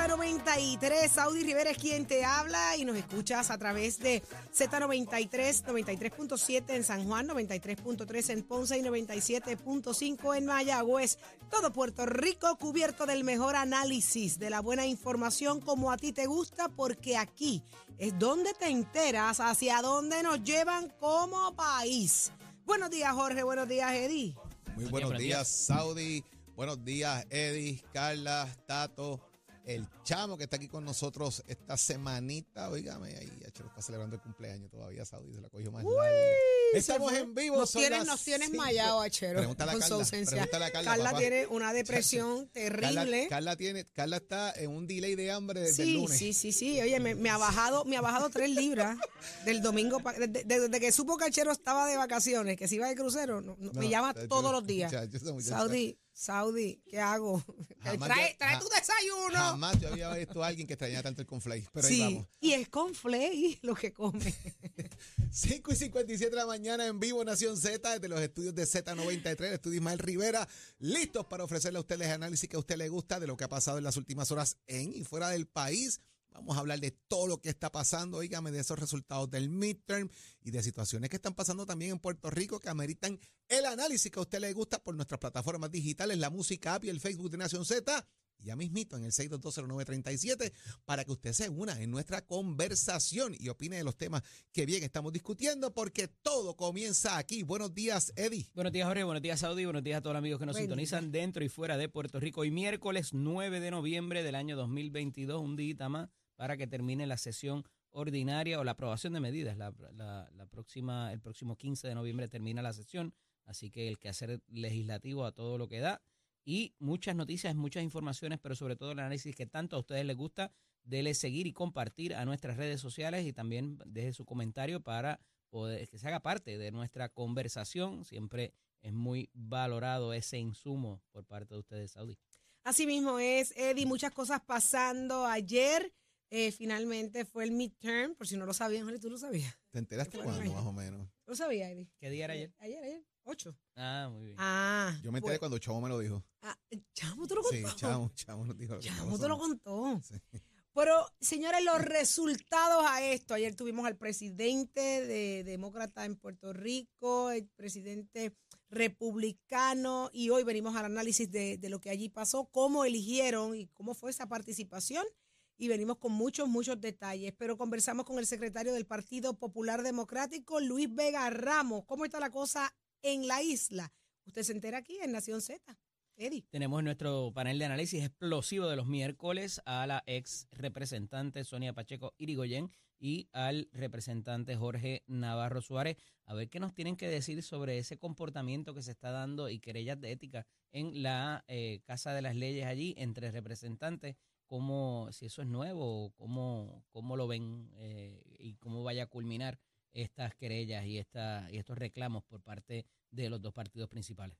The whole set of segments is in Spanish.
Z93. Saudi Rivera es quien te habla y nos escuchas a través de Z93, 93.7 en San Juan, 93.3 en Ponce y 97.5 en Mayagüez. Todo Puerto Rico cubierto del mejor análisis, de la buena información como a ti te gusta, porque aquí es donde te enteras hacia dónde nos llevan como país. Buenos días, Jorge. Buenos días, Eddie. Muy buenos días, Saudi. Buenos días, Eddie, Carla, Tato, el chamo que está aquí con nosotros esta semanita. Óigame, ahí, Achero está celebrando el cumpleaños todavía, Saudi, se la cogió más larga. Estamos en vivo. Nos tienes, nos tienes Achero, Pregúntale a Carla, pregúntale a Carla, tiene una depresión terrible. Carla tiene, Carla está en un delay de hambre desde el lunes. sí, sí, sí. Oye, me, me ha bajado, me ha bajado tres libras del domingo, pa- desde, desde que supo que Achero estaba de vacaciones, que se iba de crucero, no- no- me llama todos los días. muchacha- Saudi, Saudi, ¿qué hago? Trae trae tu desayuno. Jamás yo había visto a alguien que extrañara tanto el conflay. Pero ahí sí, vamos. y es con flay lo que come. 5 y 57 de la mañana en vivo Nación Z desde los estudios de Z93, el estudio Ismael Rivera, listos para ofrecerle a ustedes análisis que a usted le gusta de lo que ha pasado en las últimas horas en y fuera del país. Vamos a hablar de todo lo que está pasando, oígame, de esos resultados del midterm y de situaciones que están pasando también en Puerto Rico que ameritan el análisis que a usted le gusta por nuestras plataformas digitales, la música app y el Facebook de Nación Z. Y Ya mismito en el 6220937 para que usted se una en nuestra conversación y opine de los temas que bien estamos discutiendo porque todo comienza aquí. Buenos días, Eddie. Buenos días, Jorge. Buenos días, Saudi. Buenos días a todos los amigos que nos Buen sintonizan dentro y fuera de Puerto Rico. Hoy miércoles 9 de noviembre del año 2022, un día más para que termine la sesión ordinaria o la aprobación de medidas. La, la- la próxima, el próximo 15 de noviembre termina la sesión, así que el quehacer legislativo a todo lo que da. Y muchas noticias, muchas informaciones, pero sobre todo el análisis que tanto a ustedes les gusta. Dele seguir y compartir a nuestras redes sociales y también deje su comentario para poder, que se haga parte de nuestra conversación. Siempre es muy valorado ese insumo por parte de ustedes, Saudi. Así mismo es, Eddie, muchas cosas pasando. Ayer eh, finalmente fue el midterm, por si no lo sabían, Jorge, tú lo sabías. ¿Te enteraste cuándo, más o menos? ¿Lo sabía, Eddie? ¿Qué día era ayer? Ayer, ayer, ocho. Ah, muy bien. Ah. Yo me enteré pues- cuando Chavo me lo dijo. Ah, Chamo, tú lo Sí, contó. Chavo, Chavo nos dijo lo que Chamo, estaba te lo contó. Sí. Pero, señores, los resultados a esto. Ayer tuvimos al presidente de Demócrata en Puerto Rico, el presidente republicano, y hoy venimos al análisis de, de lo que allí pasó, cómo eligieron y cómo fue esa participación. Y venimos con muchos, muchos detalles. Pero conversamos con el secretario del Partido Popular Democrático, Luis Vega Ramos. ¿Cómo está la cosa en la isla? Usted se entera aquí en Nación Z. Eddie. Tenemos nuestro panel de análisis explosivo de los miércoles a la ex representante Sonia Pacheco Irigoyen y al representante Jorge Navarro Suárez. A ver qué nos tienen que decir sobre ese comportamiento que se está dando y querellas de ética en la eh, Casa de las Leyes allí entre representantes, cómo, si eso es nuevo, cómo, cómo lo ven eh, y cómo vaya a culminar estas querellas y, esta, y estos reclamos por parte de los dos partidos principales.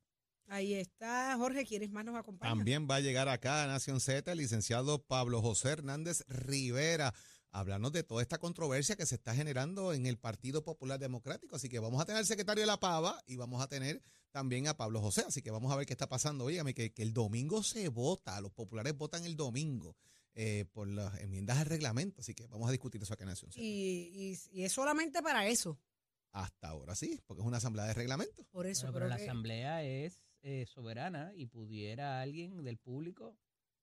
Ahí está. Jorge, ¿quieres más nos acompaña? También va a llegar acá a Nación Z el licenciado Pablo José Hernández Rivera. Hablarnos de toda esta controversia que se está generando en el Partido Popular Democrático. Así que vamos a tener al secretario de la Pava y vamos a tener también a Pablo José. Así que vamos a ver qué está pasando. Óigame, que, que el domingo se vota, los populares votan el domingo eh, por las enmiendas al reglamento. Así que vamos a discutir eso acá en Nación. Y, y- y es solamente para eso. Hasta ahora sí, porque es una asamblea de reglamento. Por eso. Bueno, pero la que- asamblea es eh, soberana y pudiera alguien del público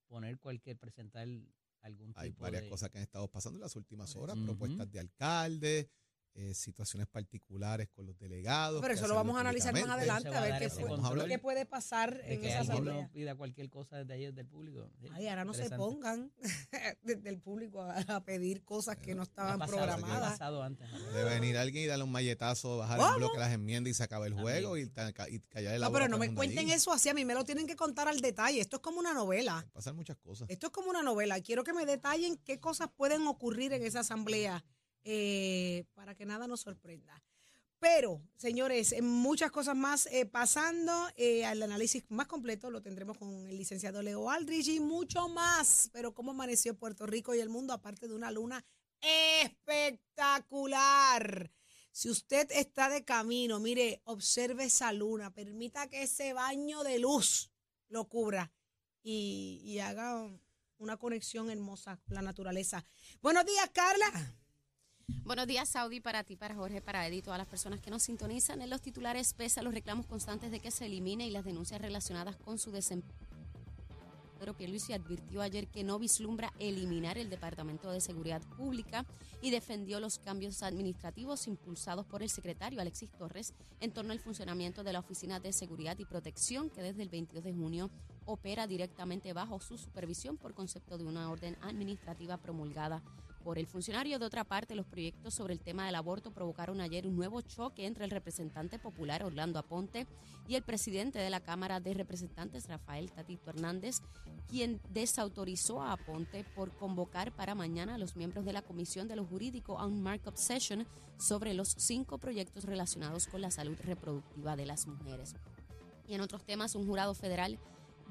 poner cualquier, presentar algún Hay tipo varias de... cosas que han estado pasando en las últimas horas, propuestas de alcalde, eh, situaciones particulares con los delegados. Pero eso lo vamos a analizar más adelante, a ver qué, puede- Vamos a hablar. qué puede pasar de en que esa asamblea. no pida cualquier cosa desde ayer del público. Sí, Ay, ahora no se pongan desde el público a, a pedir cosas que no estaban pasado, programadas. pasado antes. ¿no? De venir alguien y darle un malletazo, bajar ¿Cómo? en bloque las enmiendas y se acaba el juego y, y callarle la No, pero no el me cuenten allí. eso así, a mí me lo tienen que contar al detalle. Esto es como una novela. Pasan muchas cosas. Esto es como una novela. Quiero que me detallen qué cosas pueden ocurrir en esa asamblea eh, para que nada nos sorprenda. Pero, señores, eh, muchas cosas más eh, pasando. Eh, el análisis más completo lo tendremos con el licenciado Leo Aldrich y mucho más. Pero cómo amaneció Puerto Rico y el mundo, aparte de una luna espectacular. Si usted está de camino, mire, observe esa luna, permita que ese baño de luz lo cubra y, y haga una conexión hermosa con la naturaleza. Buenos días, Carla. Buenos días, Saudi, para ti, para Jorge, para Eddie, todas las personas que nos sintonizan. En los titulares pese a los reclamos constantes de que se elimine y las denuncias relacionadas con su desempeño. Pedro Pierluisi advirtió ayer que no vislumbra eliminar el Departamento de Seguridad Pública y defendió los cambios administrativos impulsados por el secretario Alexis Torres en torno al funcionamiento de la Oficina de Seguridad y Protección que desde el 22 de junio opera directamente bajo su supervisión por concepto de una orden administrativa promulgada por el funcionario. De otra parte, los proyectos sobre el tema del aborto provocaron ayer un nuevo choque entre el representante popular Orlando Aponte y el presidente de la Cámara de Representantes, Rafael Tatito Hernández, quien desautorizó a Aponte por convocar para mañana a los miembros de la Comisión de lo Jurídico a un markup session sobre los cinco proyectos relacionados con la salud reproductiva de las mujeres. Y en otros temas, un jurado federal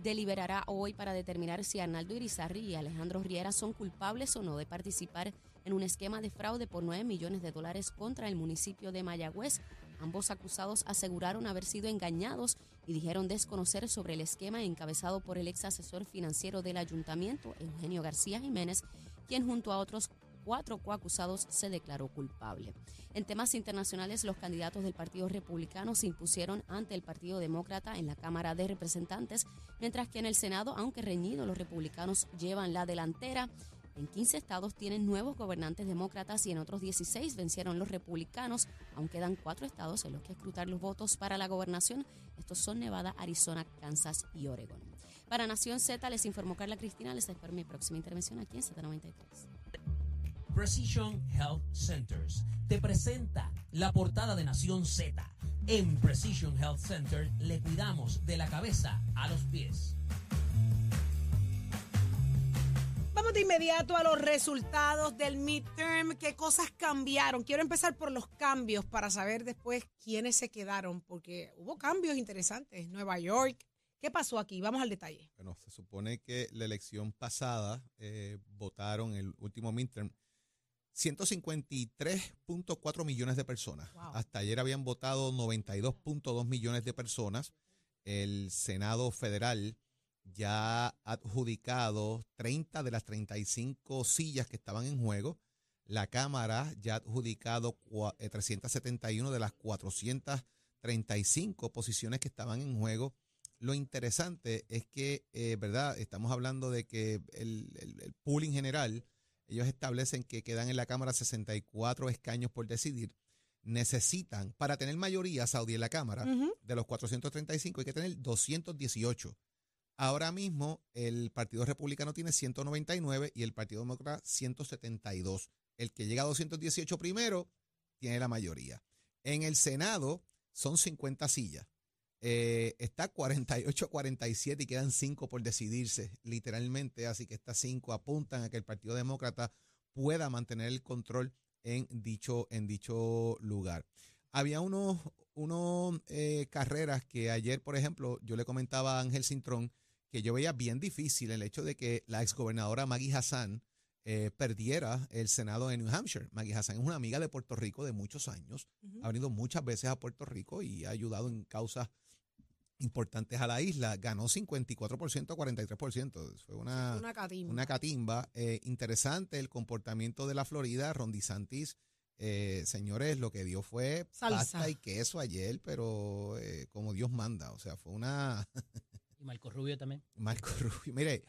deliberará hoy para determinar si Arnaldo Irizarry y Alejandro Riera son culpables o no de participar en un esquema de fraude por 9 millones de dólares contra el municipio de Mayagüez. Ambos acusados aseguraron haber sido engañados y dijeron desconocer sobre el esquema encabezado por el ex asesor financiero del ayuntamiento, Eugenio García Jiménez, quien junto a otros cuatro coacusados se declaró culpable. En temas internacionales, los candidatos del Partido Republicano se impusieron ante el Partido Demócrata en la Cámara de Representantes, mientras que en el Senado, aunque reñido, los republicanos llevan la delantera. En 15 estados tienen nuevos gobernantes demócratas y en otros 16 vencieron los republicanos. Aún quedan cuatro estados en los que escrutar los votos para la gobernación. Estos son Nevada, Arizona, Kansas y Oregon. Para Nación Z les informó Carla Cristina. Les espero mi próxima intervención aquí en Z93. Precision Health Centers te presenta la portada de Nación Z. En Precision Health Center le cuidamos de la cabeza a los pies. Vamos de inmediato a los resultados del midterm. ¿Qué cosas cambiaron? Quiero empezar por los cambios para saber después quiénes se quedaron, porque hubo cambios interesantes. Nueva York. ¿Qué pasó aquí? Vamos al detalle. Bueno, se supone que la elección pasada eh, votaron el último midterm 153.4 millones de personas. Hasta ayer habían votado 92.2 millones de personas. El Senado Federal ya ha adjudicado 30 de las 35 sillas que estaban en juego. La Cámara ya ha adjudicado 371 eh, de las 435 posiciones que estaban en juego. Lo interesante es que, eh, ¿verdad? Estamos hablando de que el, el, el pooling general ellos establecen que quedan en la Cámara 64 escaños por decidir. Necesitan, para tener mayoría Saudí en la Cámara, de los 435 hay que tener 218. Ahora mismo el Partido Republicano tiene 199 y el Partido Demócrata 172. El que llega a 218 primero tiene la mayoría. En el Senado son 50 sillas. Eh, está 48-47 y quedan 5 por decidirse, literalmente. Así que estas 5 apuntan a que el Partido Demócrata pueda mantener el control en dicho, en dicho lugar. Había unos, unos eh, carreras que ayer, por ejemplo, yo le comentaba a Ángel Cintrón que yo veía bien difícil el hecho de que la exgobernadora Maggie Hassan eh, perdiera el Senado de New Hampshire. Maggie Hassan es una amiga de Puerto Rico de muchos años, ha venido muchas veces a Puerto Rico y ha ayudado en causas importantes a la isla, ganó 54% a 43%. Fue una, una catimba. Eh, interesante el comportamiento de la Florida. Ron DeSantis, eh, señores, lo que dio fue pasta y queso ayer, pero eh, como Dios manda. O sea, fue una... y Marco Rubio también. Marco Rubio. Mire,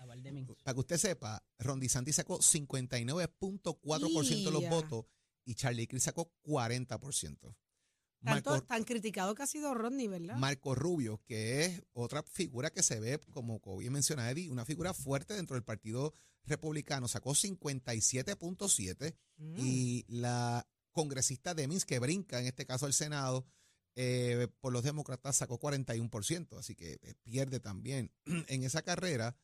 para que usted sepa, Ron DeSantis sacó 59.4% de los votos y Charlie Cris sacó 40%. Tanto, tan criticado que ha sido Rodney, ¿verdad? Marco Rubio, que es otra figura que se ve, como bien menciona Eddie, una figura fuerte dentro del Partido Republicano. Sacó 57.7 mm. y la congresista Demins, que brinca en este caso al Senado, eh, por los demócratas sacó 41%, así que eh, pierde también. en esa carrera,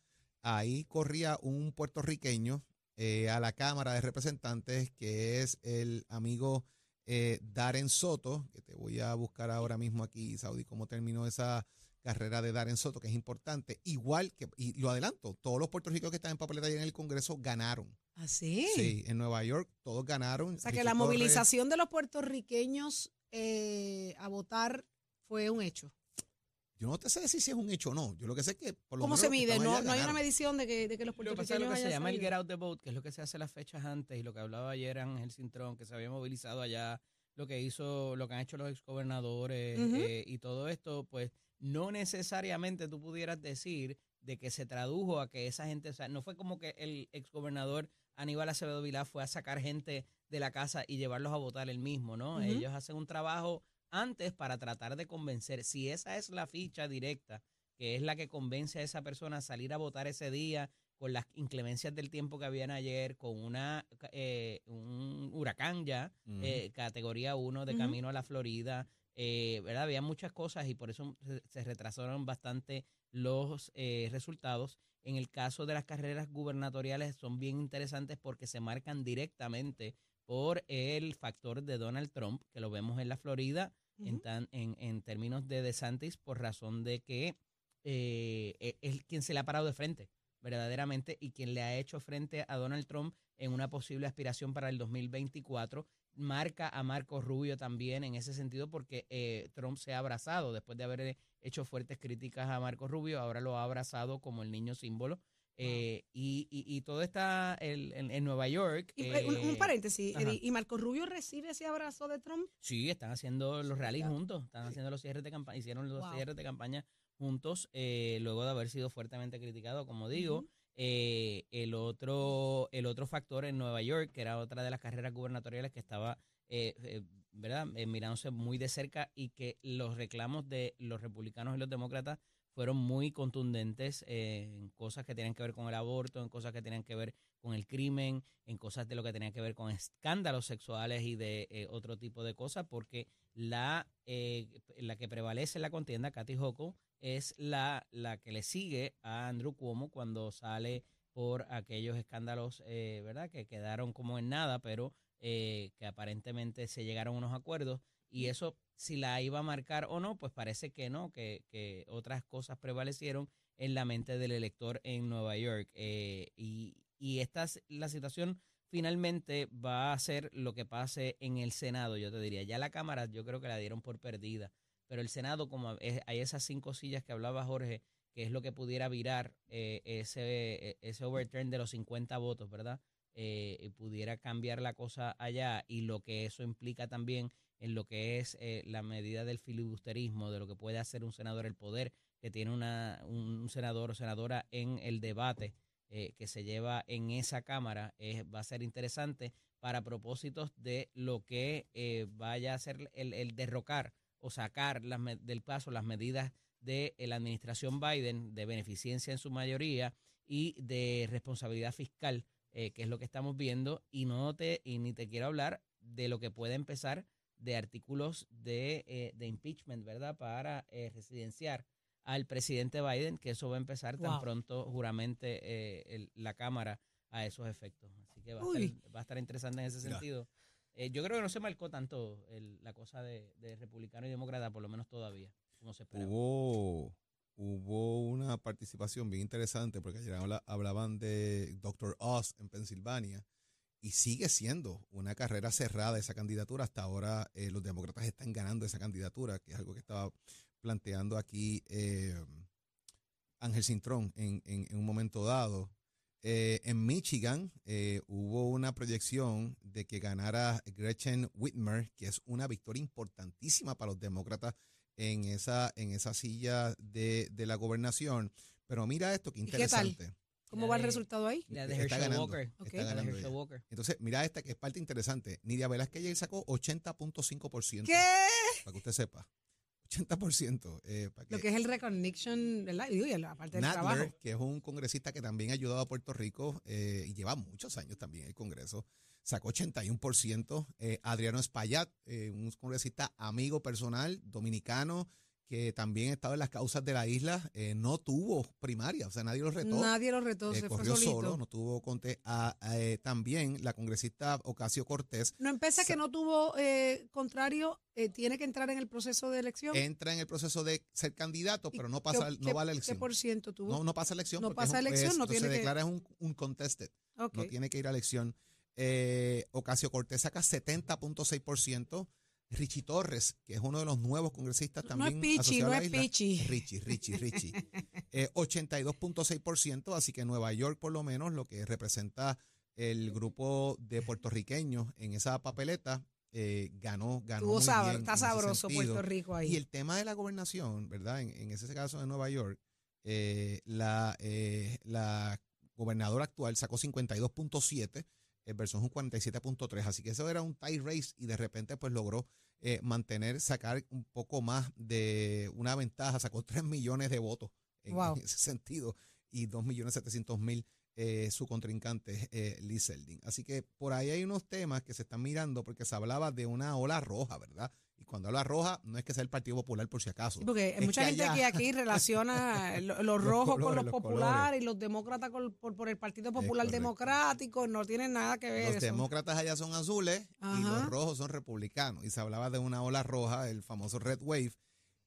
ahí corría un puertorriqueño eh, a la Cámara de Representantes, que es el amigo eh, Darren Soto, que te voy a buscar ahora mismo aquí, Saudi, cómo terminó esa carrera de Darren Soto, que es importante. Igual que, y lo adelanto, todos los puertorriqueños que están en papeleta allá en el Congreso ganaron. ¿Ah, sí? Sí, en Nueva York todos ganaron. O sea, que la Torres- movilización de los puertorriqueños eh, a votar fue un hecho. Yo no te sé decir si es un hecho o no. Yo lo que sé es que por lo ¿Cómo menos se mide? No, no hay una medición de que, de que los Lo que pasa es puertorriqueños lo que se llama el. Get Out the Vote, que es lo que se hace las fechas antes y lo que hablaba ayer Ángel Cintrón, que se había movilizado allá, lo que hizo, lo que han hecho los exgobernadores eh, y todo esto, pues no necesariamente tú pudieras decir de que se tradujo a que esa gente, o sea, no fue como que el exgobernador Aníbal Acevedo Vilá fue a sacar gente de la casa y llevarlos a votar él mismo, ¿no? Ellos hacen un trabajo antes para tratar de convencer, si esa es la ficha directa, que es la que convence a esa persona a salir a votar ese día, con las inclemencias del tiempo que habían ayer, con una eh, un huracán ya, eh, categoría 1 de camino a la Florida, eh, ¿verdad? Había muchas cosas y por eso se, se retrasaron bastante los eh, resultados. En el caso de las carreras gubernatoriales son bien interesantes porque se marcan directamente por el factor de Donald Trump, que lo vemos en la Florida, en, tan- en, en términos de DeSantis, por razón de que eh, e- es quien se le ha parado de frente, verdaderamente, y quien le ha hecho frente a Donald Trump en una posible aspiración para el 2024. Marca a Marco Rubio también en ese sentido, porque eh, Trump se ha abrazado después de haber eh, hecho fuertes críticas a Marco Rubio, ahora lo ha abrazado como el niño símbolo. Eh, y, y, y todo está el- en, en Nueva York. Y, eh, un, un eh, paréntesis. Eddie, ¿y Marco Rubio recibe ese abrazo de Trump? Sí, están haciendo los rallies juntos, están haciendo los cierres de campaña, hicieron los Wow. cierres de campaña juntos, eh, luego de haber sido fuertemente criticado, como digo. Eh, el otro, el otro factor en Nueva York, que era otra de las carreras gubernatoriales que estaba, ¿verdad? Mirándose muy de cerca y que los reclamos de los republicanos y los demócratas fueron muy contundentes en cosas que tenían que ver con el aborto, en cosas que tenían que ver con el crimen, en cosas de lo que tenían que ver con escándalos sexuales y de eh, otro tipo de cosas, porque la, eh, la que prevalece en la contienda, Kathy Hochul, es la, la que le sigue a Andrew Cuomo cuando sale por aquellos escándalos, eh, ¿verdad? Que quedaron como en nada, pero eh, que aparentemente se llegaron a unos acuerdos y eso, si la iba a marcar o no, pues parece que no, que, que otras cosas prevalecieron en la mente del elector en Nueva York. eh, y, y esta es la situación finalmente va a ser lo que pase en el Senado, yo te diría. Ya la Cámara yo creo que la dieron por perdida, pero el Senado, como hay esas cinco sillas que hablaba Jorge, que es lo que pudiera virar eh, ese, ese overturn de los 50 votos, ¿verdad? Eh, pudiera cambiar la cosa allá y lo que eso implica también en lo que es eh, la medida del filibusterismo, de lo que puede hacer un senador, el poder que tiene una, un senador o senadora en el debate eh, que se lleva en esa Cámara, va a ser interesante para propósitos de lo que eh, vaya a ser el, el derrocar o sacar las del paso las medidas de la administración Biden de beneficencia en su mayoría y de responsabilidad fiscal, que es lo que estamos viendo, y no te y ni te quiero hablar de lo que puede empezar de artículos de, eh, de impeachment, ¿verdad? Para eh, residenciar al presidente Biden, que eso va a empezar tan pronto juramente eh, el- la Cámara a esos efectos. Así que va a, estar, va a estar interesante en ese sentido. Eh, yo creo que no se marcó tanto el- la cosa de, de republicano y demócrata, por lo menos todavía, como se esperaba. Hubo, hubo una participación bien interesante porque ayer habla- hablaban de Dr. Oz en Pensilvania y sigue siendo una carrera cerrada esa candidatura. Hasta ahora eh, los demócratas están ganando esa candidatura, que es algo que estaba planteando aquí eh, Ángel Cintrón en, en- en un momento dado. Eh, en Michigan hubo una proyección de que ganara Gretchen Whitmer, que es una victoria importantísima para los demócratas en esa, en esa silla de, de la gobernación. Pero mira esto, qué interesante. ¿Cómo La va el de- resultado ahí? La de Está Herschel ganando, Walker. está Ok. La de Herschel. Walker. Entonces, mira esta que es parte interesante. Nidia Velázquez ayer sacó 80.5%. ¿Qué? Para que usted sepa. 80%. Eh, para que Lo que es el recognition, ¿verdad? Y digo, y la parte del Nadler, trabajo. que es un congresista que también ha ayudado a Puerto Rico eh, y lleva muchos años también en el Congreso, sacó 81%. Eh, Adriano Espaillat, eh, un congresista amigo personal, dominicano, que también estaba en las causas de la isla, eh, no tuvo primaria, o sea, nadie lo retó. Nadie lo retó, Eh, se fue corrió solito. solo, no tuvo conte a- a, eh, también la congresista Ocasio Cortés No empecé que no tuvo contrario, tiene que entrar en el proceso de elección. entra en el proceso de ser candidato, ¿Y pero no qué- pasa, no qué- va a la ¿Qué elección. por ciento tuvo? No, no pasa a elección. No pasa a elección, es- no tiene que- declara es un, un contested. No tiene que ir a elección. Ocasio Cortés saca 70.6%. Richie Torres, que es uno de los nuevos congresistas No también. es Pichi, no es. Pichi. Richie, Richie, Richie. Eh, 82.6%, así que Nueva York, por lo menos, lo que representa el grupo de puertorriqueños en esa papeleta, eh, ganó, ganó. Muy bien está sabroso. Puerto Rico ahí. Y el tema de la gobernación, ¿verdad? En, en ese caso de Nueva York, eh, la, eh, la gobernadora actual sacó 52.7 eh, versus un 47.3. Así que eso era un tie race y de repente pues logró eh, mantener, sacar un poco más de una ventaja. Sacó 3 millones de votos en, Wow. ese sentido y 2 millones 700 mil eh, su contrincante eh, Lee Zeldin. Así que por ahí hay unos temas que se están mirando porque se hablaba de una ola roja, ¿verdad? Y cuando habla roja no es que sea el Partido Popular por si acaso. Sí, porque Es mucha que gente que aquí relaciona lo- los, Los rojos con los los populares y los demócratas con- por, por el Partido Popular. Democrático, no tienen nada que ver. Los eso. demócratas allá son azules y los rojos son republicanos. Y se hablaba de una ola roja, el famoso Red Wave,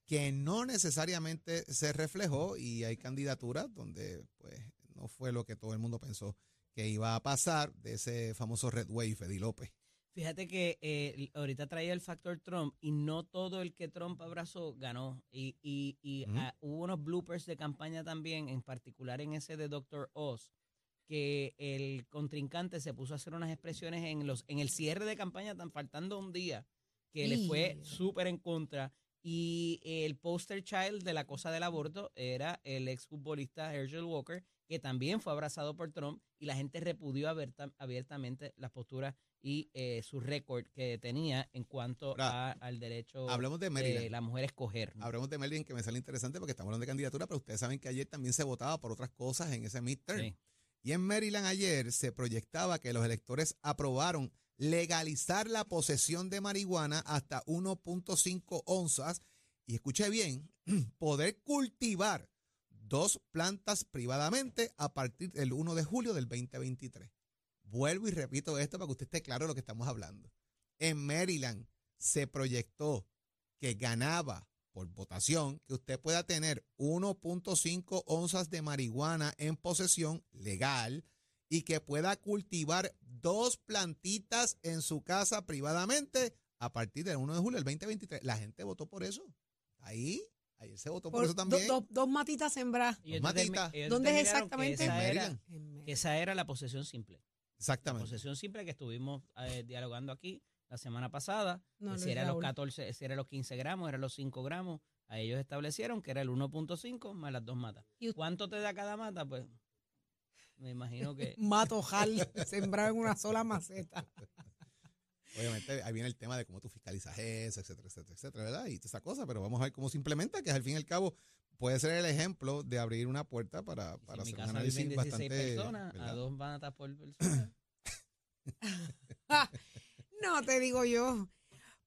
que no necesariamente se reflejó y hay candidaturas donde pues no fue lo que todo el mundo pensó que iba a pasar de ese famoso Red Wave, Eddie López. Fíjate que eh, ahorita traía el factor Trump y no todo el que Trump abrazó ganó. Y, y, y ah, hubo unos bloopers de campaña también, en particular en ese de Dr. Oz, que el contrincante se puso a hacer unas expresiones en los en el cierre de campaña, tan faltando un día, que le fue súper en contra. Y el poster child de la cosa del aborto era el exfutbolista Herschel Walker, que también fue abrazado por Trump y la gente repudió abierta- abiertamente las posturas y eh, su récord que tenía en cuanto Ahora, a- al derecho Hablemos de la mujer escoger. ¿no? Hablemos de Maryland que me sale interesante porque estamos hablando de candidatura, pero ustedes saben que ayer también se votaba por otras cosas en ese midterm. Sí. Y en Maryland ayer se proyectaba que los electores aprobaron legalizar la posesión de marihuana hasta 1.5 onzas y escuche bien, poder cultivar dos plantas privadamente a partir del 1 de julio del 2023. Vuelvo y repito esto para que usted esté claro de lo que estamos hablando. En Maryland se proyectó que ganaba por votación que usted pueda tener 1.5 onzas de marihuana en posesión legal y que pueda cultivar dos plantitas en su casa privadamente a partir del 1 de julio del 2023. La gente votó por eso. Ahí, ahí se votó por, Por eso también. do- dos matitas sembradas. Matitas. ¿Dónde es exactamente? Que esa, era, Maryland. que esa era la posesión simple. La Exactamente. posesión simple que estuvimos eh, dialogando aquí la semana pasada. No, que si era los Raúl. 14, si era los 15 gramos, era los 5 gramos. A ellos establecieron que era el 1.5 más las dos matas. Y ¿Cuánto te da cada mata? Pues me imagino que Matojal sembrado en una sola maceta. Obviamente ahí viene el tema de cómo tú fiscalizas eso, etcétera, etcétera, etcétera, ¿verdad? Y toda esa cosa, pero vamos a ver cómo se implementa, que al fin y al cabo puede ser el ejemplo de abrir una puerta para, si para mi hacer un análisis 16 bastante... personas, a dos matas por persona. No te digo yo.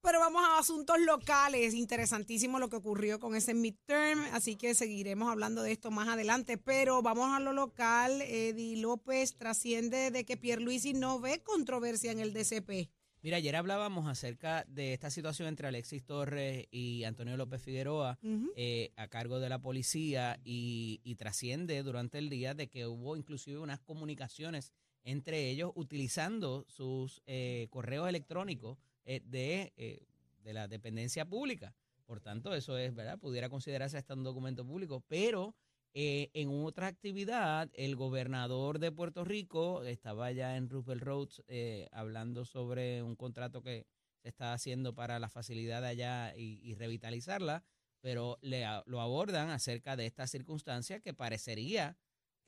Pero vamos a asuntos locales. Interesantísimo lo que ocurrió con ese midterm, así que seguiremos hablando de esto más adelante. Pero vamos a lo local. Eddie López trasciende de que Pierluisi no ve controversia en el DCP. Mira, ayer hablábamos acerca de esta situación entre Alexis Torres y Antonio López Figueroa eh, a cargo de la policía y, y trasciende durante el día de que hubo inclusive unas comunicaciones entre ellos utilizando sus eh, correos electrónicos eh, de, eh, de la dependencia pública. Por tanto, eso es, ¿verdad? Pudiera considerarse hasta un documento público, pero eh, en otra actividad, el gobernador de Puerto Rico estaba ya en Roosevelt Roads eh, hablando sobre un contrato que se está haciendo para la facilidad de allá y, y revitalizarla, pero le, lo abordan acerca de esta circunstancia que parecería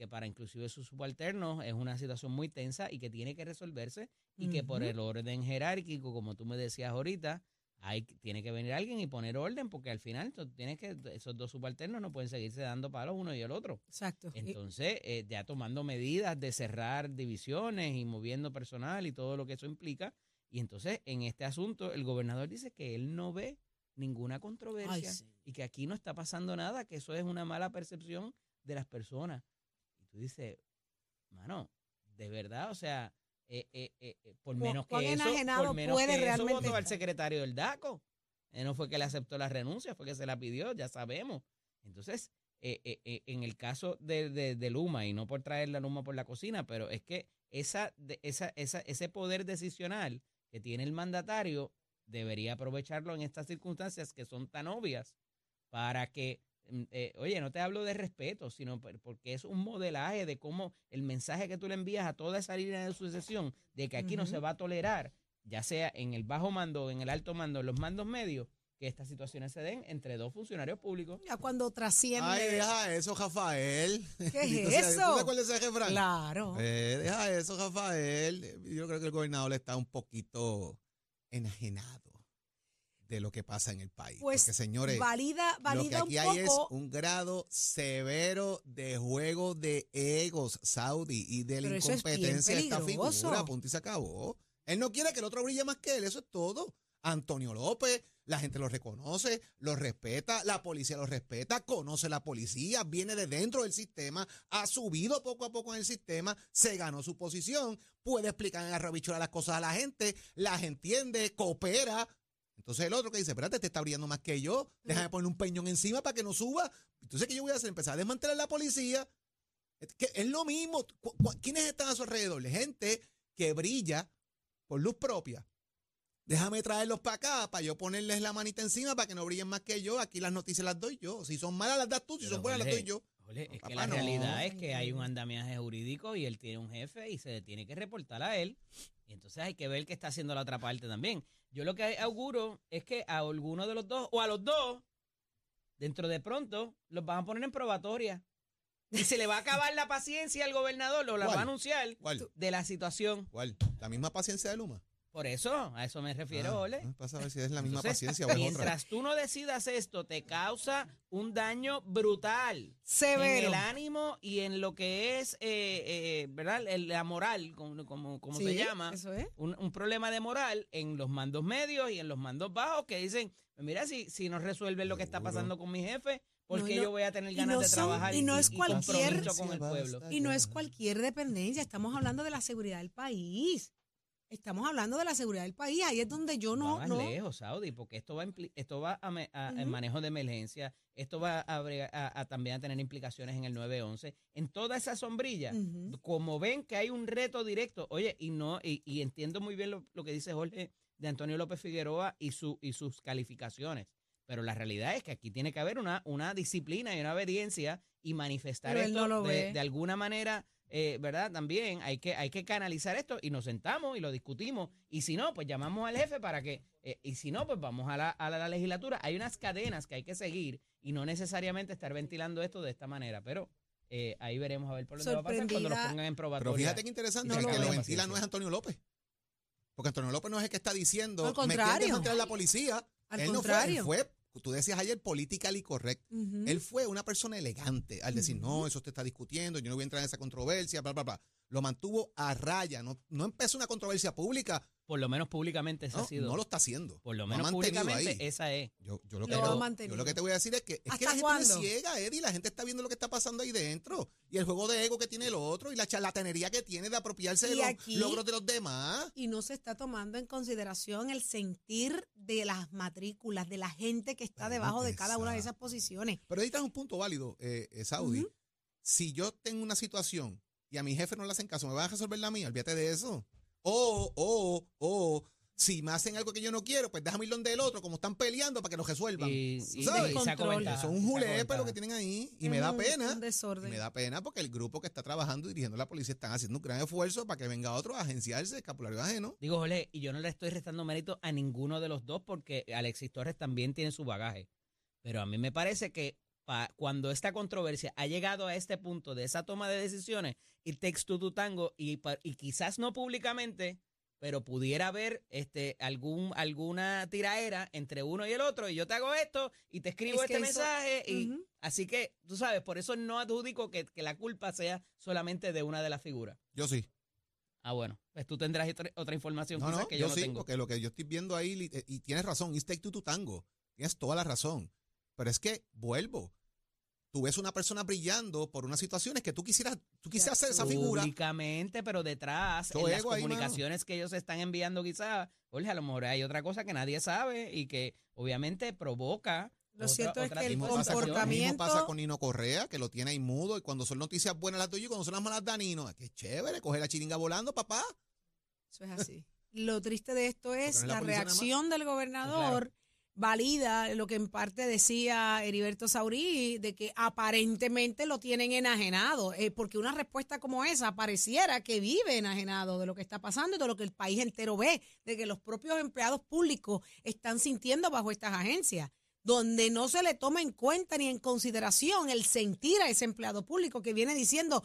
que para inclusive sus subalternos es una situación muy tensa y que tiene que resolverse y que por el orden jerárquico, como tú me decías ahorita, hay, tiene que venir alguien y poner orden porque al final tienes que, esos dos subalternos no pueden seguirse dando palos uno y el otro. Exacto. Entonces, eh, ya tomando medidas de cerrar divisiones y moviendo personal y todo lo que eso implica. Y entonces, en este asunto, el gobernador dice que él no ve ninguna controversia Ay, sí. y que aquí no está pasando nada, que eso es una mala percepción de las personas. Y tú dices, mano, de verdad, o sea, eh, eh, eh, por ¿Cu- menos que eso, enajenado por menos puede que eso realmente votó al secretario del DACO. No fue que le aceptó la renuncia, fue que se la pidió, ya sabemos. Entonces, en el caso de, de- de Luma, y no por traer la Luma por la cocina, pero es que esa, de- esa, esa, ese poder decisional que tiene el mandatario debería aprovecharlo en estas circunstancias que son tan obvias para que, eh, oye, no te hablo de respeto, sino por- porque es un modelaje de cómo el mensaje que tú le envías a toda esa línea de sucesión de que aquí no se va a tolerar, ya sea en el bajo mando o en el alto mando, en los mandos medios, que estas situaciones se den entre dos funcionarios públicos. Ya cuando trasciende. Ay, deja eso, Rafael. ¿Qué es eso? ¿Tú te acuerdas de ese refrán? Claro. Eh, deja eso, Rafael. Yo creo que el gobernador está un poquito enajenado de lo que pasa en el país. Pues Porque, señores, valida, lo que valida aquí un hay es un grado severo de juego de egos, Saudi, y de la Pero eso es incompetencia de esta figura. Punto y se acabó. Él no quiere que el otro brille más que él, eso es todo. Antonio López, la gente lo reconoce, lo respeta, la policía lo respeta, conoce la policía, viene de dentro del sistema, ha subido poco a poco en el sistema, se ganó su posición, puede explicar en arrabichuela las cosas a la gente, las entiende, coopera. Entonces el otro que dice, espérate, te está brillando más que yo, déjame poner un peñón encima para que no suba. Entonces, ¿qué yo voy a hacer? Empezar a desmantelar la policía. Es, que es lo mismo. ¿Quiénes están a su alrededor? Gente que brilla por luz propia. Déjame traerlos para acá, para yo ponerles la manita encima para que no brillen más que yo. Aquí las noticias las doy yo. Si son malas las das tú, si Pero, son buenas las doy yo. Es que la no. realidad es que hay un andamiaje jurídico y él tiene un jefe y se le tiene que reportar a él. Y entonces hay que ver qué está haciendo la otra parte también. Yo lo que auguro es que a alguno de los dos, o a los dos, dentro de pronto, los van a poner en probatoria. Y se le va a acabar la paciencia al gobernador, o la va a anunciar ¿Cuál? de la situación. ¿Cuál? La misma paciencia de Luma. Por eso, a eso me refiero, Ah, Ole. ah, Pasa a ver si es la misma Entonces, paciencia o es otra. Mientras tú no decidas esto, te causa un daño brutal. En Severo. el ánimo y en lo que es, eh, eh, ¿verdad? El- la moral, como, como, como se llama. Eso es. Un, un problema de moral en los mandos medios y en los mandos bajos que dicen, "Pues mira, si, si no resuelven lo que está pasando con mi jefe, ¿por No, y yo voy a tener y ganas no de son- trabajar y no es cualquier- compromiso con el pueblo? Y no es cualquier dependencia, estamos hablando de la seguridad del país. Estamos hablando de la seguridad del país. Ahí es donde yo Va no. más no lejos, Saudi, porque esto va, esto va a, Ujú. manejo de emergencia, esto va a, a- a también a tener implicaciones en el 911. En toda esa sombrilla, como ven que hay un reto directo, oye, y no y, y entiendo muy bien lo, lo que dice Jorge de Antonio López Figueroa y, su, y sus calificaciones, pero la realidad es que aquí tiene que haber una, una disciplina y una obediencia y manifestar Pero esto no de alguna manera. Eh, ¿Verdad? También hay que, hay que canalizar esto y nos sentamos y lo discutimos. Y si no, pues llamamos al jefe para que, eh, y si no, pues vamos a la, a la legislatura. Hay unas cadenas que hay que seguir y no necesariamente estar ventilando esto de esta manera. Pero eh, ahí veremos a ver por dónde va a pasar cuando lo Sorprendida. pongan en probatoria. Pero fíjate que interesante, No el lo que lo ventila no es Antonio López. Porque Antonio López no es el que está diciendo, Al me quieren contrario. la policía. Al él contrario. no fue, él fue, tú decías ayer, political y correct. Ujú. Él fue una persona elegante al decir, Ujú. no, eso usted está discutiendo, yo no voy a entrar en esa controversia, bla, bla, bla. Lo mantuvo a raya, no, no empezó una controversia pública, Por lo menos públicamente esa no, ha sido. no lo está haciendo. por lo Lo ha menos mantenido públicamente ahí. esa es. Yo, yo lo, que Lo yo lo que te voy a decir es que es que ¿Hasta la gente cuándo? no es ciega, Eddie, la gente está viendo lo que está pasando ahí dentro. Y el juego de ego que tiene el otro y la charlatanería que tiene de apropiarse de los aquí- logros de los demás. y no se está tomando en consideración el sentir de las matrículas, de la gente que está debajo de cada una de esas posiciones. Pero ahí está un punto válido, eh, eh, Saudi. Si yo tengo una situación y a mi jefe no le hacen caso, ¿me van a resolver la mía? Olvídate de eso. O, o, o, si me hacen algo que yo no quiero, pues déjame ir donde el otro, como están peleando para que lo resuelvan. Y, es un julepe lo ventaja. que tienen ahí y Es me da un- pena. Un Y desorden. me da pena porque el grupo que está trabajando y dirigiendo la policía están haciendo un gran esfuerzo para que venga otro a agenciarse, escapulario ajeno. Digo, Jorge, y yo no le estoy restando mérito a ninguno de los dos porque Alexis Torres también tiene su bagaje. Pero a mí me parece que cuando esta controversia ha llegado a este punto de esa toma de decisiones, y takes two to tango, y, y quizás no públicamente, pero pudiera haber este, algún, alguna tiraera entre uno y el otro, y yo te hago esto, y te escribo Es este eso- mensaje, y así que, tú sabes, por eso no adjudico que, que la culpa sea solamente de una de las figuras. Yo sí. Ah, bueno, pues tú tendrás otra, otra información No, que yo, yo no sí, tengo. porque lo que yo estoy viendo ahí, y tienes razón, is take to tango. Tienes toda la razón. Pero es que, vuelvo, tú ves una persona brillando por unas situaciones que tú quisieras, tú quisieras ser esa figura. Públicamente, pero detrás, Todo en las ego ahí, comunicaciones que ellos están enviando quizás, Jorge, a lo mejor hay otra cosa que nadie sabe y que obviamente provoca Lo otra- cierto es otra que el de pasa, con, mismo pasa comportamiento- con Nino Correa, que lo tiene ahí mudo, y cuando son noticias buenas las tuyas y cuando son las malas Danino. Qué chévere, coger la chiringa volando, papá. Eso es así. Lo triste de esto es es la la reacción del gobernador valida lo que en parte decía Heriberto Saurí, de que aparentemente lo tienen enajenado, eh, porque una respuesta como esa pareciera que vive enajenado de lo que está pasando y de lo que el país entero ve, de que los propios empleados públicos están sintiendo bajo estas agencias donde no se le toma en cuenta ni en consideración el sentir a ese empleado público que viene diciendo,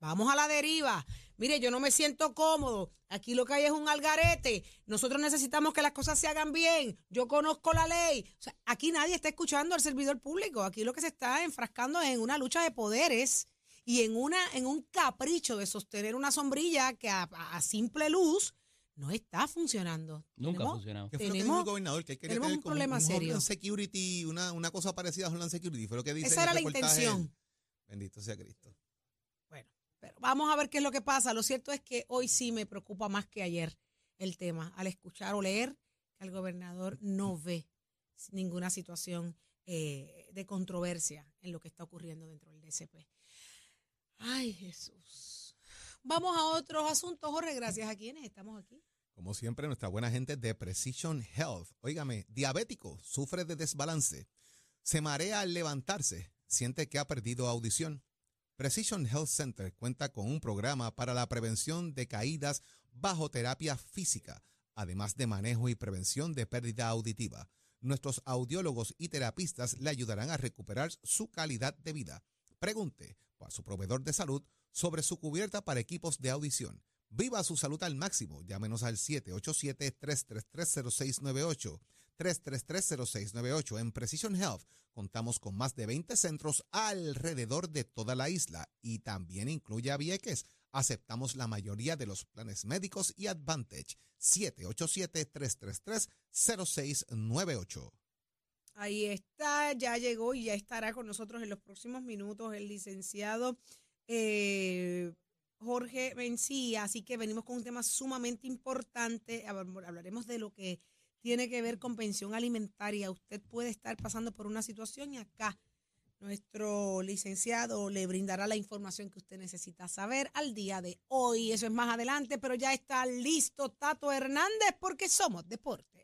Vamos a la deriva. Mire, yo no me siento cómodo. Aquí lo que hay es un algarete. Nosotros necesitamos que las cosas se hagan bien. Yo conozco la ley. O sea, aquí nadie está escuchando al servidor público. Aquí lo que se está enfrascando es en una lucha de poderes y en una en un capricho de sostener una sombrilla que a, simple luz no está funcionando. Nunca ha Tenemos- funcionado. ¿Qué fue lo que dijo Tenemos- el gobernador? Que quería tenemos tener un como problema un serio. Homeland Security, una, una cosa parecida a Homeland Security. Fue lo que dice Esa era la reportaje. intención. Bendito sea Cristo. Pero vamos a ver qué es lo que pasa. Lo cierto es que hoy sí me preocupa más que ayer el tema. Al escuchar o leer que el gobernador no ve ninguna situación eh, de controversia en lo que está ocurriendo dentro del DCP. Ay, Jesús. Vamos a otros asuntos, Jorge. Gracias a quienes estamos aquí. Como siempre, nuestra buena gente de Precision Health. Óigame, diabético, sufre de desbalance, se marea al levantarse, siente que ha perdido audición. Precision Health Center cuenta con un programa para la prevención de caídas bajo terapia física, además de manejo y prevención de pérdida auditiva. Nuestros audiólogos y terapistas le ayudarán a recuperar su calidad de vida. Pregunte a su proveedor de salud sobre su cubierta para equipos de audición. Viva su salud al máximo. Llámenos al 787-333-0698. 333-0698. En Precision Health contamos con más de 20 centros alrededor de toda la isla y también incluye a Vieques. Aceptamos la mayoría de los planes médicos y Advantage. 787-333-0698. Ahí está, ya llegó y ya estará con nosotros en los próximos minutos el licenciado eh, Jorge Mencía. Así que venimos con un tema sumamente importante. Habl- Hablaremos de lo que tiene que ver con pensión alimentaria. Usted puede estar pasando por una situación y acá nuestro licenciado le brindará la información que usted necesita saber al día de hoy. Eso es más adelante, pero ya está listo Tato Hernández porque somos deporte.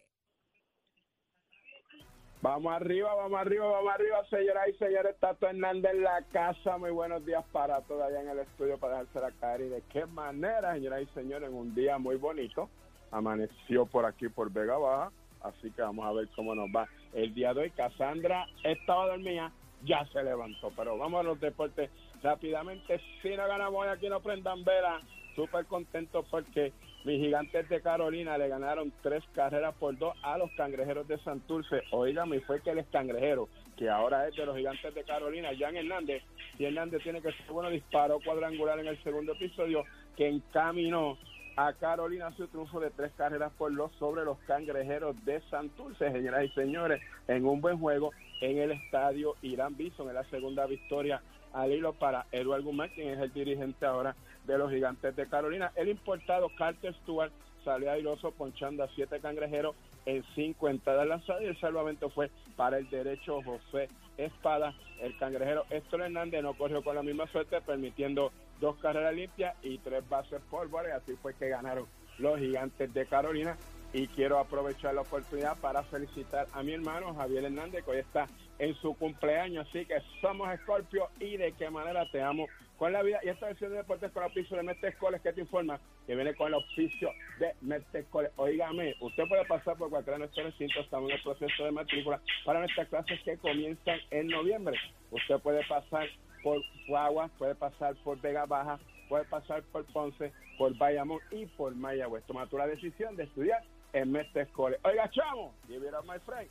Vamos arriba, vamos arriba, vamos arriba, señoras y señores. Tato Hernández en la casa. Muy buenos días para todos allá en el estudio para dejársela caer. Y de qué manera, señoras y señores, en un día muy bonito. Amaneció por aquí, por Vega Baja. Así que vamos a ver cómo nos va el día de hoy. Cassandra estaba dormida, ya se levantó. Pero vamos a los deportes rápidamente. Si no ganamos aquí no prendan vela. Súper contento porque mis gigantes de Carolina le ganaron tres carreras por dos a los cangrejeros de Santurce. Oígame, fue que el cangrejero, que ahora es de los gigantes de Carolina, Jan Hernández, y Hernández tiene que ser bueno, disparó cuadrangular en el segundo episodio, que encaminó a Carolina su triunfo de tres carreras por dos sobre los cangrejeros de Santurce, señoras y señores, en un buen juego en el estadio Irán Bison, en la segunda victoria al hilo para Eduardo Guzmán, quien es el dirigente ahora de los gigantes de Carolina. El importado Carter Stewart salió airoso ponchando a siete cangrejeros en cinco entradas lanzadas y el salvamento fue para el derecho José Espada. El cangrejero Héctor Hernández no corrió con la misma suerte, permitiendo dos carreras limpias y tres bases por bola, y así fue que ganaron los gigantes de Carolina. Y quiero aprovechar la oportunidad para felicitar a mi hermano Javier Hernández, que hoy está en su cumpleaños. Así que somos Scorpio y de qué manera te amo con la vida. Y esta versión de deportes con el auspicio de Mestre Escoles que te informa que viene con el auspicio de Mestre Escoles. Oígame, usted puede pasar por cualquiera de nuestros recintos, estamos en el proceso de matrícula para nuestras clases que comienzan en noviembre. Usted puede pasar por Guaguas, puede pasar por Vega Baja, puede pasar por Ponce, por Bayamón y por Mayagüez. Toma tú la decisión de estudiar en Mestre Escoles. Oiga, chamo, give it up, my friend.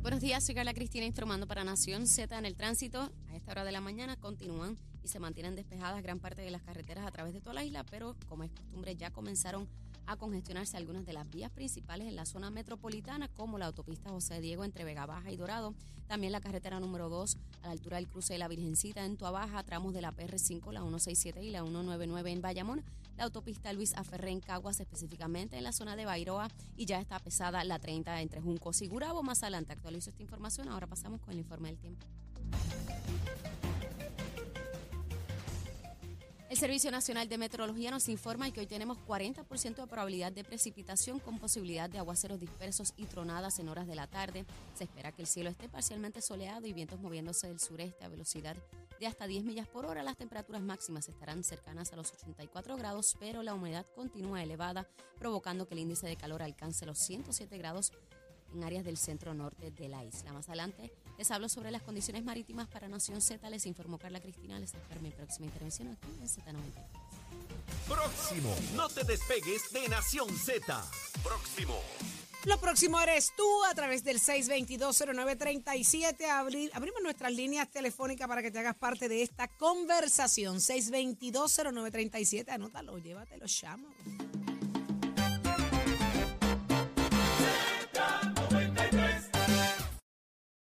Buenos días, soy Carla Cristina informando para Nación Z en el tránsito. A esta hora de la mañana continúan y se mantienen despejadas gran parte de las carreteras a través de toda la isla, pero como es costumbre ya comenzaron a congestionarse algunas de las vías principales en la zona metropolitana, como la autopista José Diego entre Vega Baja y Dorado, también la carretera número 2 a la altura del cruce de la Virgencita en Tuabaja, tramos de la PR5, la 167 y la 199 en Bayamón, la autopista Luis Aferré en Caguas, específicamente en la zona de Bairoa, y ya está pesada la 30 entre Juncos y Gurabo. Más adelante actualizo esta información. Ahora pasamos con el informe del tiempo. Servicio Nacional de Meteorología nos informa que hoy tenemos 40% de probabilidad de precipitación con posibilidad de aguaceros dispersos y tronadas en horas de la tarde. Se espera que el cielo esté parcialmente soleado y vientos moviéndose del sureste a velocidad de hasta 10 millas por hora. Las temperaturas máximas estarán cercanas a los 84 grados, pero la humedad continúa elevada, provocando que el índice de calor alcance los 107 grados en áreas del centro norte de la isla. Más adelante les hablo sobre las condiciones marítimas para Nación Z. Les informó Carla Cristina. Les espero mi próxima intervención aquí en Z90. Próximo. No te despegues de Nación Z. Próximo. Lo próximo eres tú a través del 6220937. Abrir, abrimos nuestras líneas telefónicas para que te hagas parte de esta conversación. 6220937. Anótalo, llévatelo, llamo.